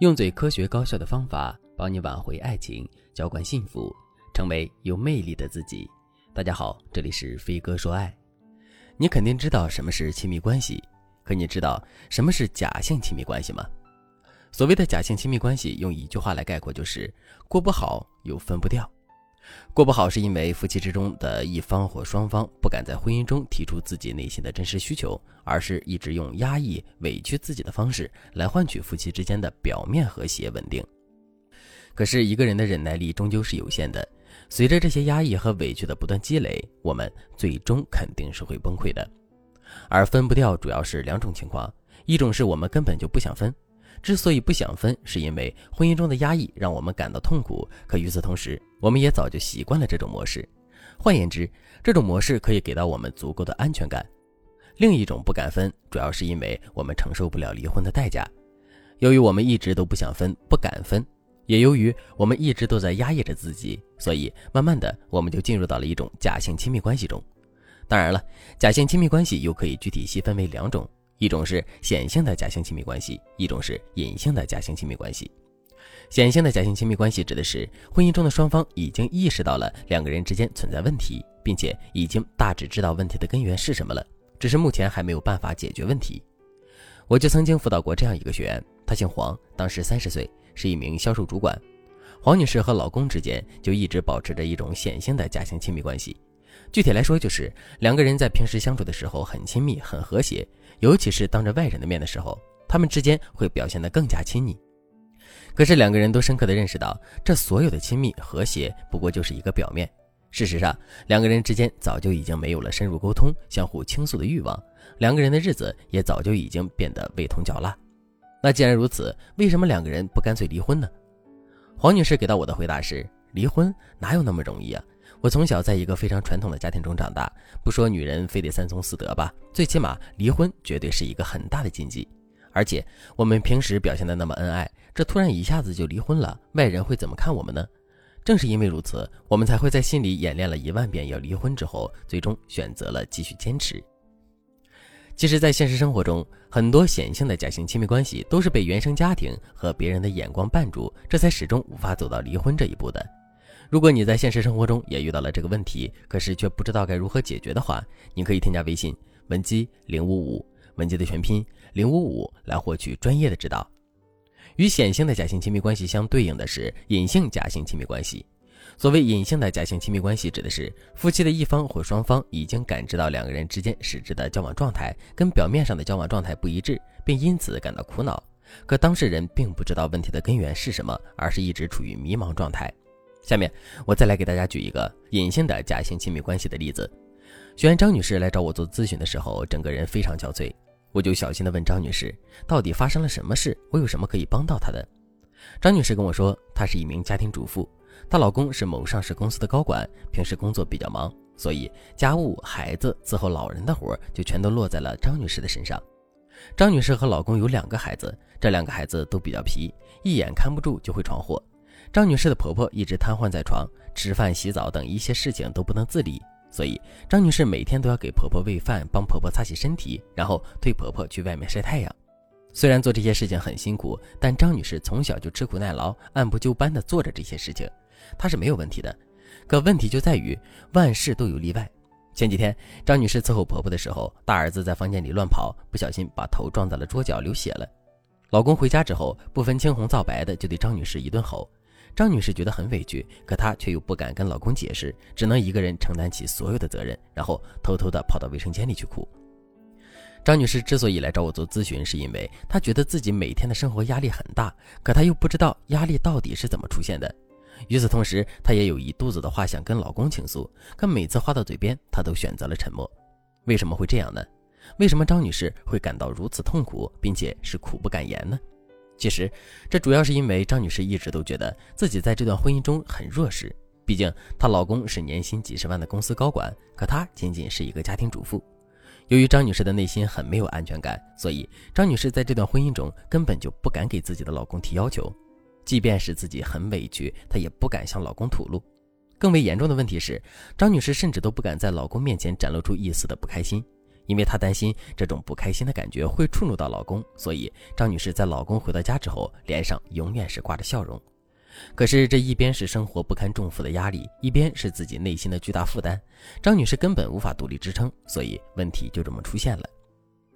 用最科学高效的方法帮你挽回爱情，浇灌幸福，成为有魅力的自己。大家好，这里是飞哥说爱。你肯定知道什么是亲密关系，可你知道什么是假性亲密关系吗？所谓的假性亲密关系，用一句话来概括就是过不好又分不掉。过不好是因为夫妻之中的一方或双方不敢在婚姻中提出自己内心的真实需求，而是一直用压抑、委屈自己的方式来换取夫妻之间的表面和谐稳定。可是，一个人的忍耐力终究是有限的，随着这些压抑和委屈的不断积累，我们最终肯定是会崩溃的。而分不掉主要是两种情况：一种是我们根本就不想分。之所以不想分，是因为婚姻中的压抑让我们感到痛苦。可与此同时，我们也早就习惯了这种模式。换言之，这种模式可以给到我们足够的安全感。另一种不敢分，主要是因为我们承受不了离婚的代价。由于我们一直都不想分、不敢分，也由于我们一直都在压抑着自己，所以慢慢的，我们就进入到了一种假性亲密关系中。当然了，假性亲密关系又可以具体细分为两种。一种是显性的假性亲密关系，一种是隐性的假性亲密关系。显性的假性亲密关系指的是婚姻中的双方已经意识到了两个人之间存在问题，并且已经大致知道问题的根源是什么了，只是目前还没有办法解决问题。我就曾经辅导过这样一个学员，她姓黄，当时三十岁，是一名销售主管。黄女士和老公之间就一直保持着一种显性的假性亲密关系。具体来说，就是两个人在平时相处的时候很亲密、很和谐。尤其是当着外人的面的时候，他们之间会表现得更加亲密。可是两个人都深刻地认识到，这所有的亲密和谐不过就是一个表面。事实上，两个人之间早就已经没有了深入沟通、相互倾诉的欲望，两个人的日子也早就已经变得味同嚼蜡。那既然如此，为什么两个人不干脆离婚呢？黄女士给到我的回答是：离婚哪有那么容易啊？我从小在一个非常传统的家庭中长大，不说女人非得三从四德吧，最起码离婚绝对是一个很大的禁忌。而且我们平时表现的那么恩爱，这突然一下子就离婚了，外人会怎么看我们呢？正是因为如此，我们才会在心里演练了一万遍要离婚之后，最终选择了继续坚持。其实，在现实生活中，很多显性的假性亲密关系都是被原生家庭和别人的眼光绊住，这才始终无法走到离婚这一步的。如果你在现实生活中也遇到了这个问题，可是却不知道该如何解决的话，你可以添加微信文姬零五五，文姬的全拼零五五，来获取专业的指导。与显性的假性亲密关系相对应的是隐性假性亲密关系。所谓隐性的假性亲密关系，指的是夫妻的一方或双方已经感知到两个人之间实质的交往状态跟表面上的交往状态不一致，并因此感到苦恼。可当事人并不知道问题的根源是什么，而是一直处于迷茫状态。下面我再来给大家举一个隐性的假性亲密关系的例子。学员张女士来找我做咨询的时候，整个人非常憔悴，我就小心地问张女士，到底发生了什么事？我有什么可以帮到她的？张女士跟我说，她是一名家庭主妇，她老公是某上市公司的高管，平时工作比较忙，所以家务、孩子、伺候老人的活就全都落在了张女士的身上。张女士和老公有两个孩子，这两个孩子都比较皮，一眼看不住就会闯祸。张女士的婆婆一直瘫痪在床，吃饭、洗澡等一些事情都不能自理，所以张女士每天都要给婆婆喂饭，帮婆婆擦洗身体，然后推婆婆去外面晒太阳。虽然做这些事情很辛苦，但张女士从小就吃苦耐劳，按部就班地做着这些事情，她是没有问题的。可问题就在于万事都有例外。前几天，张女士伺候婆婆的时候，大儿子在房间里乱跑，不小心把头撞在了桌角，流血了。老公回家之后，不分青红皂白的就对张女士一顿吼。张女士觉得很委屈，可她却又不敢跟老公解释，只能一个人承担起所有的责任，然后偷偷的跑到卫生间里去哭。张女士之所以来找我做咨询，是因为她觉得自己每天的生活压力很大，可她又不知道压力到底是怎么出现的。与此同时，她也有一肚子的话想跟老公倾诉，可每次话到嘴边，她都选择了沉默。为什么会这样呢？为什么张女士会感到如此痛苦，并且是苦不敢言呢？其实，这主要是因为张女士一直都觉得自己在这段婚姻中很弱势。毕竟，她老公是年薪几十万的公司高管，可她仅仅是一个家庭主妇。由于张女士的内心很没有安全感，所以张女士在这段婚姻中根本就不敢给自己的老公提要求。即便是自己很委屈，她也不敢向老公吐露。更为严重的问题是，张女士甚至都不敢在老公面前展露出一丝的不开心，因为她担心这种不开心的感觉会触怒到老公，所以张女士在老公回到家之后，脸上永远是挂着笑容。可是这一边是生活不堪重负的压力，一边是自己内心的巨大负担，张女士根本无法独立支撑，所以问题就这么出现了。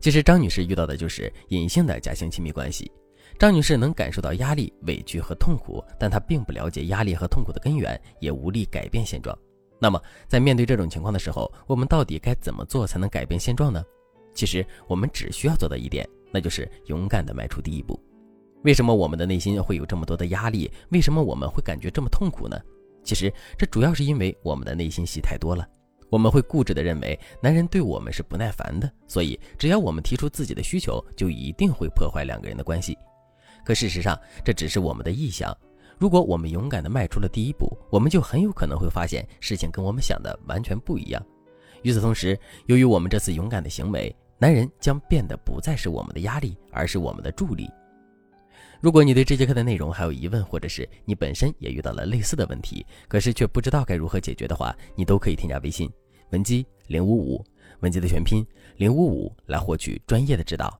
其实张女士遇到的就是隐性的假性亲密关系。张女士能感受到压力、委屈和痛苦，但她并不了解压力和痛苦的根源，也无力改变现状。那么，在面对这种情况的时候，我们到底该怎么做才能改变现状呢？其实，我们只需要做到一点，那就是勇敢地迈出第一步。为什么我们的内心会有这么多的压力？为什么我们会感觉这么痛苦呢？其实这主要是因为我们的内心戏太多了。我们会固执地认为男人对我们是不耐烦的，所以只要我们提出自己的需求，就一定会破坏两个人的关系。可事实上，这只是我们的臆想。如果我们勇敢地迈出了第一步，我们就很有可能会发现事情跟我们想的完全不一样。与此同时，由于我们这次勇敢的行为，男人将变得不再是我们的压力，而是我们的助力。如果你对这节课的内容还有疑问，或者是你本身也遇到了类似的问题，可是却不知道该如何解决的话，你都可以添加微信文姬零五五，文姬的全拼零五五来获取专业的指导。